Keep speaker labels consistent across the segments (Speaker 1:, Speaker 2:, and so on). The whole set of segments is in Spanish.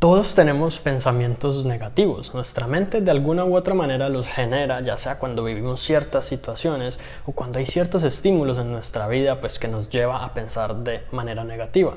Speaker 1: Todos tenemos pensamientos negativos. Nuestra mente de alguna u otra manera los genera, ya sea cuando vivimos ciertas situaciones o cuando hay ciertos estímulos en nuestra vida, pues que nos lleva a pensar de manera negativa.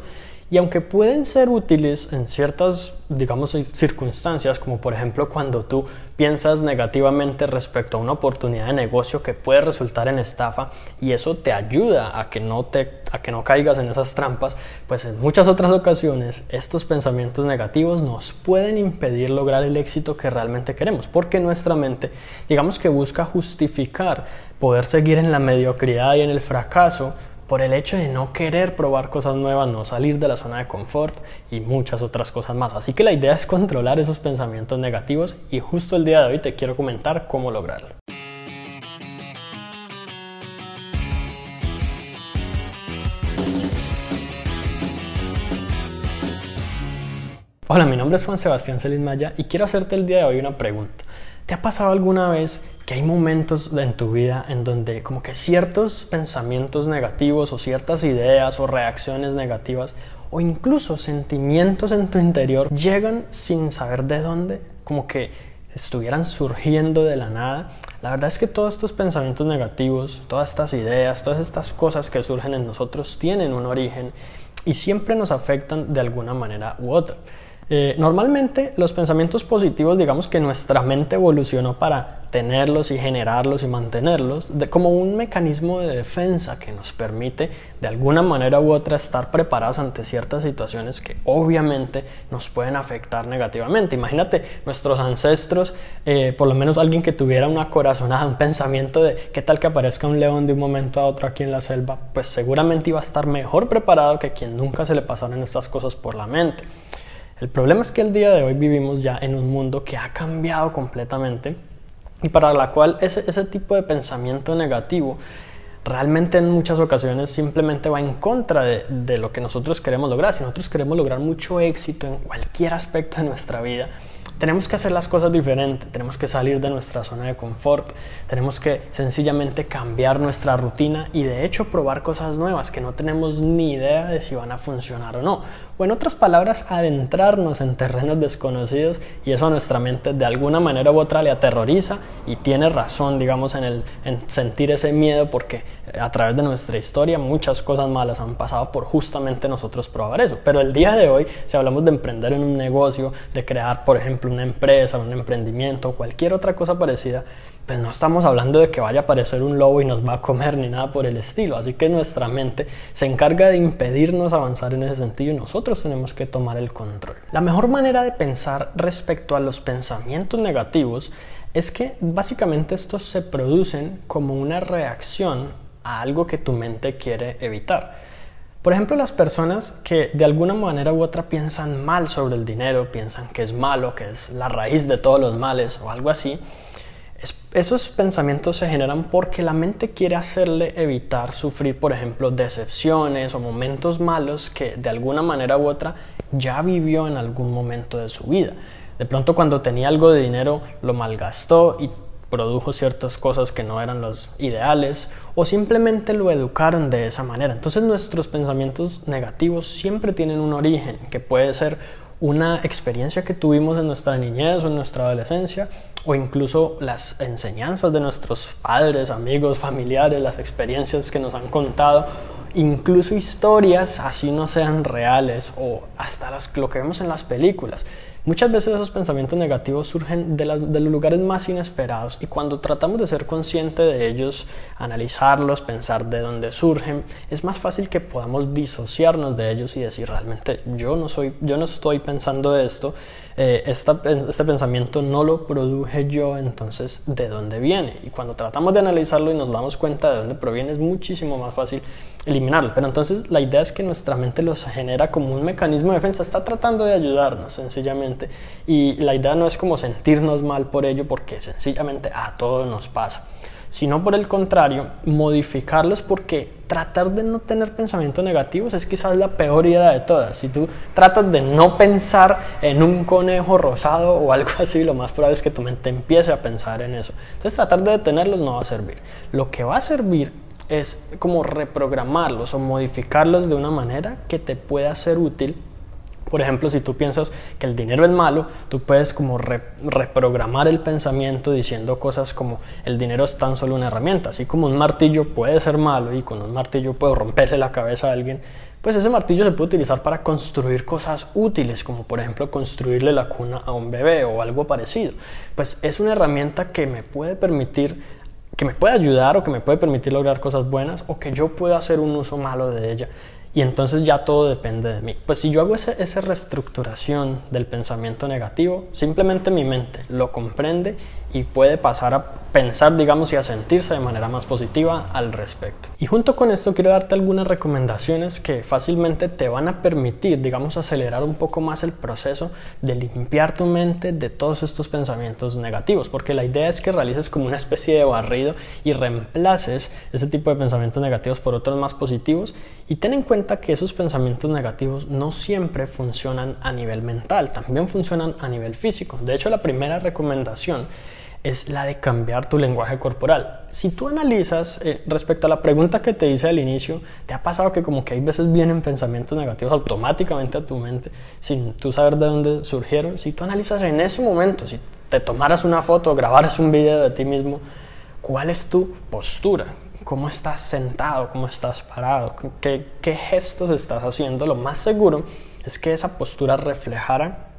Speaker 1: Y aunque pueden ser útiles en ciertas, digamos, circunstancias, como por ejemplo cuando tú piensas negativamente respecto a una oportunidad de negocio que puede resultar en estafa y eso te ayuda a que no, te, a que no caigas en esas trampas, pues en muchas otras ocasiones estos pensamientos negativos nos pueden impedir lograr el éxito que realmente queremos, porque nuestra mente, digamos que busca justificar poder seguir en la mediocridad y en el fracaso por el hecho de no querer probar cosas nuevas, no salir de la zona de confort y muchas otras cosas más. Así que la idea es controlar esos pensamientos negativos y justo el día de hoy te quiero comentar cómo lograrlo. Hola, mi nombre es Juan Sebastián Celis Maya y quiero hacerte el día de hoy una pregunta. ¿Te ha pasado alguna vez que hay momentos en tu vida en donde como que ciertos pensamientos negativos o ciertas ideas o reacciones negativas o incluso sentimientos en tu interior llegan sin saber de dónde, como que estuvieran surgiendo de la nada. La verdad es que todos estos pensamientos negativos, todas estas ideas, todas estas cosas que surgen en nosotros tienen un origen y siempre nos afectan de alguna manera u otra. Eh, normalmente los pensamientos positivos, digamos que nuestra mente evolucionó para tenerlos y generarlos y mantenerlos como un mecanismo de defensa que nos permite de alguna manera u otra estar preparados ante ciertas situaciones que obviamente nos pueden afectar negativamente. Imagínate nuestros ancestros, eh, por lo menos alguien que tuviera una corazonada, un pensamiento de qué tal que aparezca un león de un momento a otro aquí en la selva, pues seguramente iba a estar mejor preparado que quien nunca se le pasaron estas cosas por la mente. El problema es que el día de hoy vivimos ya en un mundo que ha cambiado completamente y para la cual ese, ese tipo de pensamiento negativo realmente en muchas ocasiones simplemente va en contra de, de, lo que nosotros queremos lograr. Si nosotros queremos lograr mucho éxito en cualquier aspecto de nuestra vida, tenemos que hacer las cosas diferentes, tenemos que salir de nuestra zona de confort, tenemos que sencillamente cambiar nuestra rutina y de hecho probar cosas nuevas que no tenemos ni idea de si van a funcionar o no. O en otras palabras, adentrarnos en terrenos desconocidos y eso a nuestra mente de alguna manera u otra le aterroriza y tiene razón, digamos, en, el, en sentir ese miedo porque a través de nuestra historia muchas cosas malas han pasado por justamente nosotros probar eso. Pero el día de hoy, si hablamos de emprender en un negocio, de crear, por ejemplo, una empresa, un emprendimiento, cualquier otra cosa parecida, pues no estamos hablando de que vaya a aparecer un lobo y nos va a comer ni nada por el estilo. Así que nuestra mente se encarga de impedirnos avanzar en ese sentido y nosotros tenemos que tomar el control. La mejor manera de pensar respecto a los pensamientos negativos es que básicamente estos se producen como una reacción a algo que tu mente quiere evitar. Por ejemplo, las personas que de alguna manera u otra piensan mal sobre el dinero, piensan que es malo, que es la raíz de todos los males o algo así, esos pensamientos se generan porque la mente quiere hacerle evitar sufrir, por ejemplo, decepciones o momentos malos que de alguna manera u otra ya vivió en algún momento de su vida. De pronto cuando tenía algo de dinero lo malgastó y produjo ciertas cosas que no eran los ideales o simplemente lo educaron de esa manera. Entonces nuestros pensamientos negativos siempre tienen un origen que puede ser una experiencia que tuvimos en nuestra niñez o en nuestra adolescencia o incluso las enseñanzas de nuestros padres, amigos, familiares, las experiencias que nos han contado, incluso historias así no sean reales o hasta lo que vemos en las películas. Muchas veces esos pensamientos negativos surgen de, los lugares más inesperados y cuando tratamos de ser conscientes de ellos, analizarlos, pensar de dónde surgen, es más fácil que podamos disociarnos de ellos y decir realmente yo no, soy, yo no estoy pensando esto, eh, este pensamiento no lo produje yo, entonces ¿de dónde viene? Y cuando tratamos de analizarlo y nos damos cuenta de dónde proviene es muchísimo más fácil eliminarlo. Pero entonces la idea es que nuestra mente los genera como un mecanismo de defensa, está tratando de ayudarnos sencillamente y la idea no es como sentirnos mal por ello porque sencillamente a todos nos pasa, sino por el contrario, modificarlos porque tratar de no tener pensamientos negativos es quizás la peor idea de todas. Si tú tratas de no pensar en un conejo rosado o algo así, lo más probable es que tu mente empiece a pensar en eso. Entonces tratar de detenerlos no va a servir. Lo que va a servir es como reprogramarlos o modificarlos de una manera que te pueda ser útil Por ejemplo, si tú piensas que el dinero es malo, tú puedes como reprogramar el pensamiento diciendo cosas como el dinero es tan solo una herramienta, así como un martillo puede ser malo y con un martillo puedo romperle la cabeza a alguien, pues ese martillo se puede utilizar para construir cosas útiles, como por ejemplo construirle la cuna a un bebé o algo parecido. Pues es una herramienta que me puede permitir que me puede ayudar o que me puede permitir lograr cosas buenas o que yo pueda hacer un uso malo de ella y entonces ya todo depende de mí. Pues si yo hago esa reestructuración del pensamiento negativo, simplemente mi mente lo comprende y puede pasar a pensar, digamos, y a sentirse de manera más positiva al respecto. Y junto con esto quiero darte algunas recomendaciones que fácilmente te van a permitir, digamos, acelerar un poco más el proceso de limpiar tu mente de todos estos pensamientos negativos, porque la idea es que realices como una especie de barrido y reemplaces ese tipo de pensamientos negativos por otros más positivos y ten en cuenta que esos pensamientos negativos no siempre funcionan a nivel mental, también funcionan a nivel físico. De hecho, la primera recomendación es la de cambiar tu lenguaje corporal. Si tú analizas eh, respecto a la pregunta que te hice al inicio, ¿te ha pasado que como que hay veces vienen pensamientos negativos automáticamente a tu mente sin tú saber de dónde surgieron? Si tú analizas en ese momento, si te tomaras una foto, grabaras un video de ti mismo, ¿cuál es tu postura? ¿Cómo estás sentado? ¿Cómo estás parado? ¿Qué, qué gestos estás haciendo? Lo más seguro es que esa postura reflejara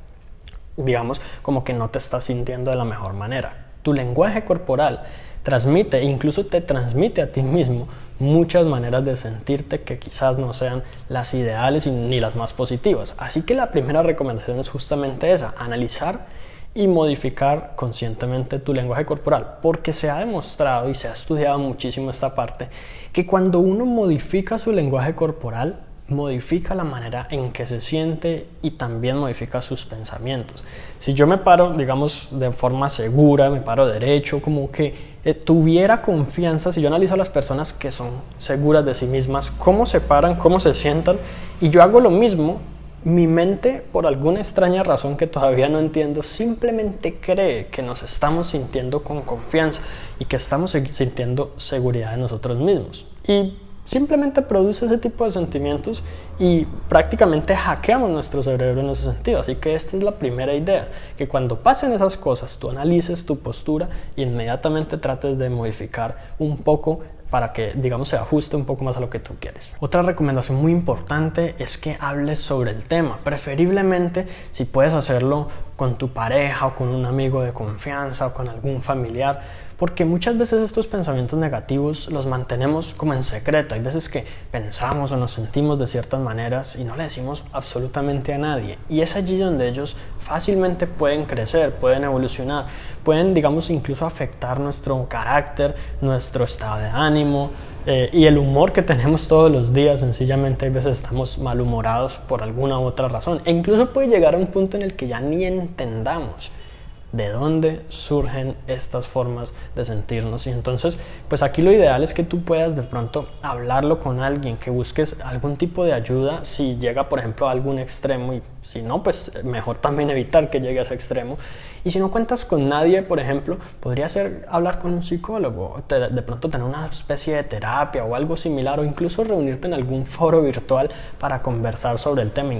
Speaker 1: digamos, como que no te estás sintiendo de la mejor manera tu lenguaje corporal transmite, incluso te transmite a ti mismo muchas maneras de sentirte que quizás no sean las ideales ni las más positivas. Así que la primera recomendación es justamente esa, analizar y modificar conscientemente tu lenguaje corporal, porque se ha demostrado y se ha estudiado muchísimo esta parte, que cuando uno modifica su lenguaje corporal, modifica la manera en que se siente y también modifica sus pensamientos. Si yo me paro, digamos, de forma segura, me paro derecho, como que eh, tuviera confianza, si yo analizo a las personas que son seguras de sí mismas, cómo se paran, cómo se sientan, y yo hago lo mismo, mi mente, por alguna extraña razón que todavía no entiendo, simplemente cree que nos estamos sintiendo con confianza y que estamos sintiendo seguridad en nosotros mismos. Y simplemente produce ese tipo de sentimientos y prácticamente hackeamos nuestro cerebro en ese sentido. Así que esta es la primera idea, que cuando pasen esas cosas tú analices tu postura e inmediatamente trates de modificar un poco para que, digamos, se ajuste un poco más a lo que tú quieres. Otra recomendación muy importante es que hables sobre el tema, preferiblemente si puedes hacerlo con tu pareja o con un amigo de confianza o con algún familiar, porque muchas veces estos pensamientos negativos los mantenemos como en secreto. Hay veces que pensamos o nos sentimos de ciertas maneras y no le decimos absolutamente a nadie. Y es allí donde ellos fácilmente pueden crecer, pueden evolucionar, pueden, digamos, incluso afectar nuestro carácter, nuestro estado de ánimo eh, y el humor que tenemos todos los días. Sencillamente, hay veces estamos malhumorados por alguna u otra razón. E incluso puede llegar a un punto en el que ya ni entendamos de dónde surgen estas formas de sentirnos. Y entonces, pues aquí lo ideal es que tú puedas de pronto hablarlo con alguien, que busques algún tipo de ayuda si llega, por ejemplo, a algún extremo y si no, pues mejor también evitar que llegue a ese extremo. Y si no cuentas con nadie, por ejemplo, podría ser hablar con un psicólogo, de pronto tener una especie de terapia o algo similar, o incluso reunirte en algún foro virtual para conversar sobre el tema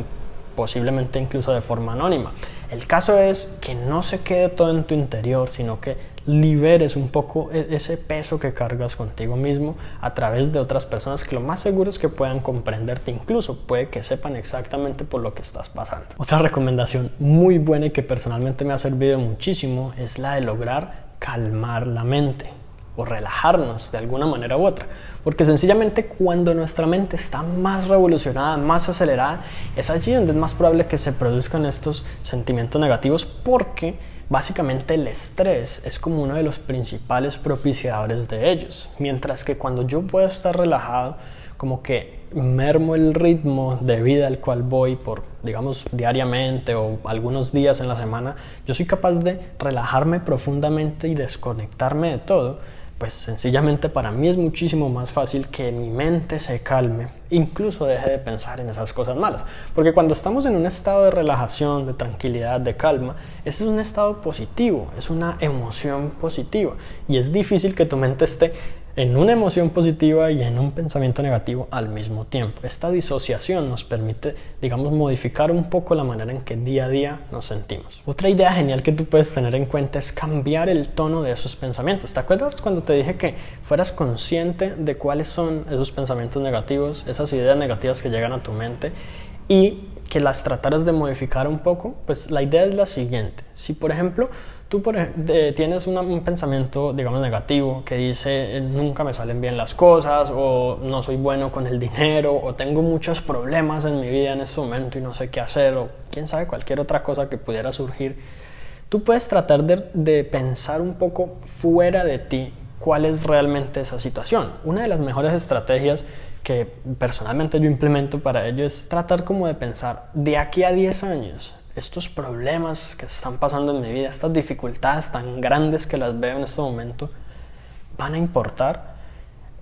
Speaker 1: posiblemente incluso de forma anónima. El caso es que no se quede todo en tu interior, sino que liberes un poco e-, ese peso que cargas contigo mismo a través de otras personas que lo más seguro es que puedan comprenderte, incluso puede que sepan exactamente por lo que estás pasando. Otra recomendación muy buena y que personalmente me ha servido muchísimo es la de lograr calmar la mente o relajarnos de alguna manera u otra. Porque sencillamente cuando nuestra mente está más revolucionada, más acelerada, es allí donde es más probable que se produzcan estos sentimientos negativos porque básicamente el estrés es como uno de los principales propiciadores de ellos. Mientras que cuando yo puedo estar relajado, como que mermo el ritmo de vida al cual voy por, digamos, diariamente o algunos días en la semana, yo soy capaz de relajarme profundamente y desconectarme de todo pues sencillamente para mí es muchísimo más fácil que mi mente se calme, incluso deje de pensar en esas cosas malas. Porque cuando estamos en un estado de relajación, de tranquilidad, de calma, ese es un estado positivo, es una emoción positiva. Y es difícil que tu mente esté en una emoción positiva y en un pensamiento negativo al mismo tiempo. Esta disociación nos permite, digamos, modificar un poco la manera en que día a día nos sentimos. Otra idea genial que tú puedes tener en cuenta es cambiar el tono de esos pensamientos. ¿Te acuerdas cuando te dije que fueras consciente de cuáles son esos pensamientos negativos, esas ideas negativas que llegan a tu mente y que las trataras de modificar un poco? Pues la idea es la siguiente. Si, por ejemplo, tú tienes un pensamiento, digamos, negativo que dice nunca me salen bien las cosas o no soy bueno con el dinero o tengo muchos problemas en mi vida en este momento y no sé qué hacer o quién sabe cualquier otra cosa que pudiera surgir, tú puedes tratar de pensar un poco fuera de ti cuál es realmente esa situación. Una de las mejores estrategias que personalmente yo implemento para ello es tratar como de pensar de aquí a 10 años estos problemas que están pasando en mi vida, estas dificultades tan grandes que las veo en este momento, van a importar.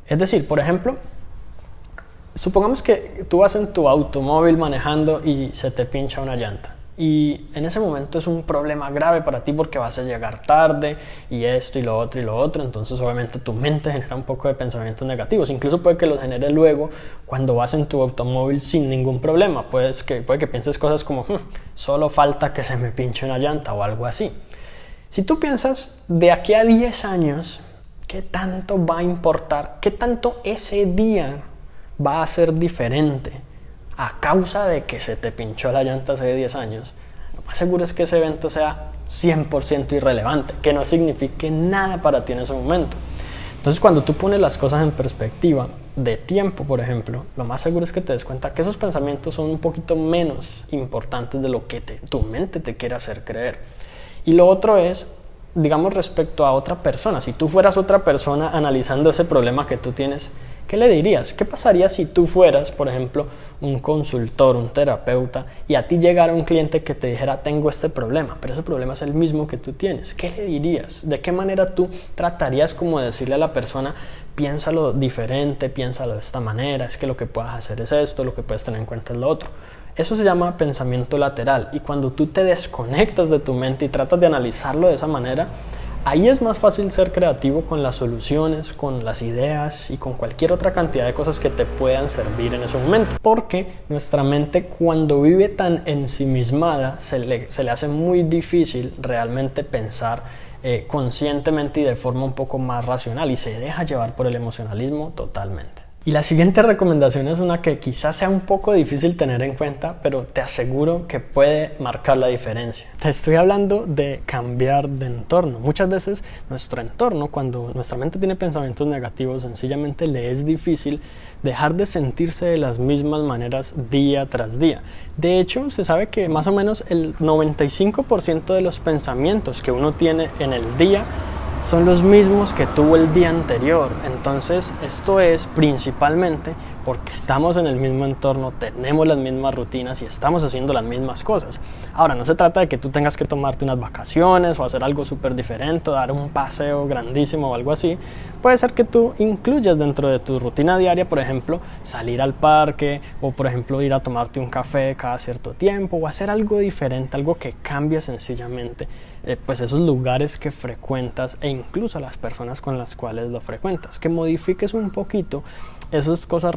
Speaker 1: Es decir, por ejemplo, supongamos que tú vas en tu automóvil manejando y se te pincha una llanta y en ese momento es un problema grave para ti porque vas a llegar tarde y esto y lo otro y lo otro, entonces obviamente tu mente genera un poco de pensamientos negativos, incluso puede que los genere luego cuando vas en tu automóvil sin ningún problema, Puedes que, puede que pienses cosas como hmm, solo falta que se me pinche una llanta o algo así. Si tú piensas de aquí a 10 años, ¿qué tanto va a importar? ¿Qué tanto ese día va a ser diferente? A causa de que se te pinchó la llanta hace 10 años, lo más seguro es que ese evento sea 100% irrelevante, que no signifique nada para ti en ese momento. Entonces cuando tú pones las cosas en perspectiva de tiempo, por ejemplo, lo más seguro es que te des cuenta que esos pensamientos son un poquito menos importantes de lo que tu mente te quiere hacer creer. Y lo otro es, digamos, respecto a otra persona. Si tú fueras otra persona analizando ese problema que tú tienes, ¿Qué le dirías? ¿Qué pasaría si tú fueras, por ejemplo, un consultor, un terapeuta, y a ti llegara un cliente que te dijera, tengo este problema, pero ese problema es el mismo que tú tienes? ¿Qué le dirías? ¿De qué manera tú tratarías como de decirle a la persona, piénsalo diferente, piénsalo de esta manera, es que lo que puedes hacer es esto, lo que puedes tener en cuenta es lo otro? Eso se llama pensamiento lateral y cuando tú te desconectas de tu mente y tratas de analizarlo de esa manera, Ahí es más fácil ser creativo con las soluciones, con las ideas y con cualquier otra cantidad de cosas que te puedan servir en ese momento. Porque nuestra mente cuando vive tan ensimismada se le, hace muy difícil realmente pensar eh, conscientemente y de forma un poco más racional y se deja llevar por el emocionalismo totalmente. Y la siguiente recomendación es una que quizás sea un poco difícil tener en cuenta, pero te aseguro que puede marcar la diferencia. Te estoy hablando de cambiar de entorno. Muchas veces nuestro entorno, cuando nuestra mente tiene pensamientos negativos, sencillamente le es difícil dejar de sentirse de las mismas maneras día tras día. De hecho, se sabe que más o menos el 95% de los pensamientos que uno tiene en el día son los mismos que tuvo el día anterior. Entonces, esto es principalmente porque estamos en el mismo entorno, tenemos las mismas rutinas y estamos haciendo las mismas cosas. Ahora, no se trata de que tú tengas que tomarte unas vacaciones o hacer algo súper diferente, dar un paseo grandísimo o algo así. Puede ser que tú incluyas dentro de tu rutina diaria, por ejemplo, salir al parque o, por ejemplo, ir a tomarte un café cada cierto tiempo o hacer algo diferente, algo que cambie sencillamente eh, pues esos lugares que frecuentas e incluso las personas con las cuales lo frecuentas, que modifiques un poquito esas cosas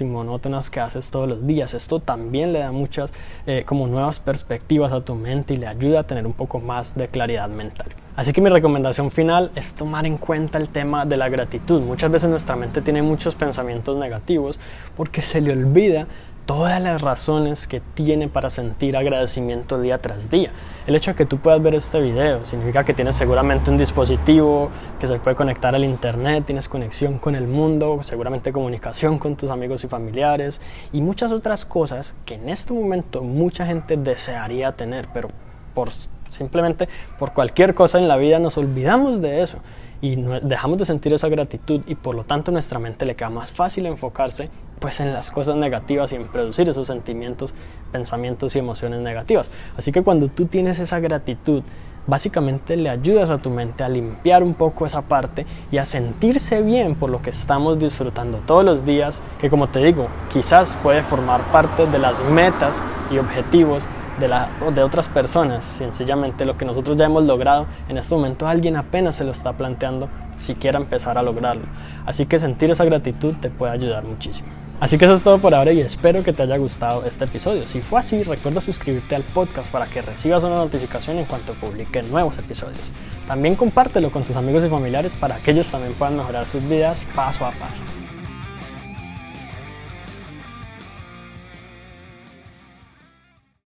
Speaker 1: y monótonas que haces todos los días. Esto también le da muchas eh, como nuevas perspectivas a tu mente y le ayuda a tener un poco más de claridad mental. Así que mi recomendación final es tomar en cuenta el tema de la gratitud. Muchas veces nuestra mente tiene muchos pensamientos negativos porque se le olvida todas las razones que tiene para sentir agradecimiento día tras día. El hecho de que tú puedas ver este video significa que tienes seguramente un dispositivo que se puede conectar al internet, tienes conexión con el mundo, seguramente comunicación con tus amigos y familiares y muchas otras cosas que en este momento mucha gente desearía tener, pero por simplemente por cualquier cosa en la vida nos olvidamos de eso y dejamos de sentir esa gratitud y por lo tanto nuestra mente le queda más fácil enfocarse pues en las cosas negativas y en producir esos sentimientos, pensamientos y emociones negativas. Así que cuando tú tienes esa gratitud, básicamente le ayudas a tu mente a limpiar un poco esa parte y a sentirse bien por lo que estamos disfrutando todos los días, que como te digo, quizás puede formar parte de las metas y objetivos de, la, de otras personas. Sencillamente lo que nosotros ya hemos logrado, en este momento alguien apenas se lo está planteando si quiera empezar a lograrlo. Así que sentir esa gratitud te puede ayudar muchísimo. Así que eso es todo por ahora y espero que te haya gustado este episodio. Si fue así, recuerda suscribirte al podcast para que recibas una notificación en cuanto publique nuevos episodios. También compártelo con tus amigos y familiares para que ellos también puedan mejorar sus vidas paso a paso.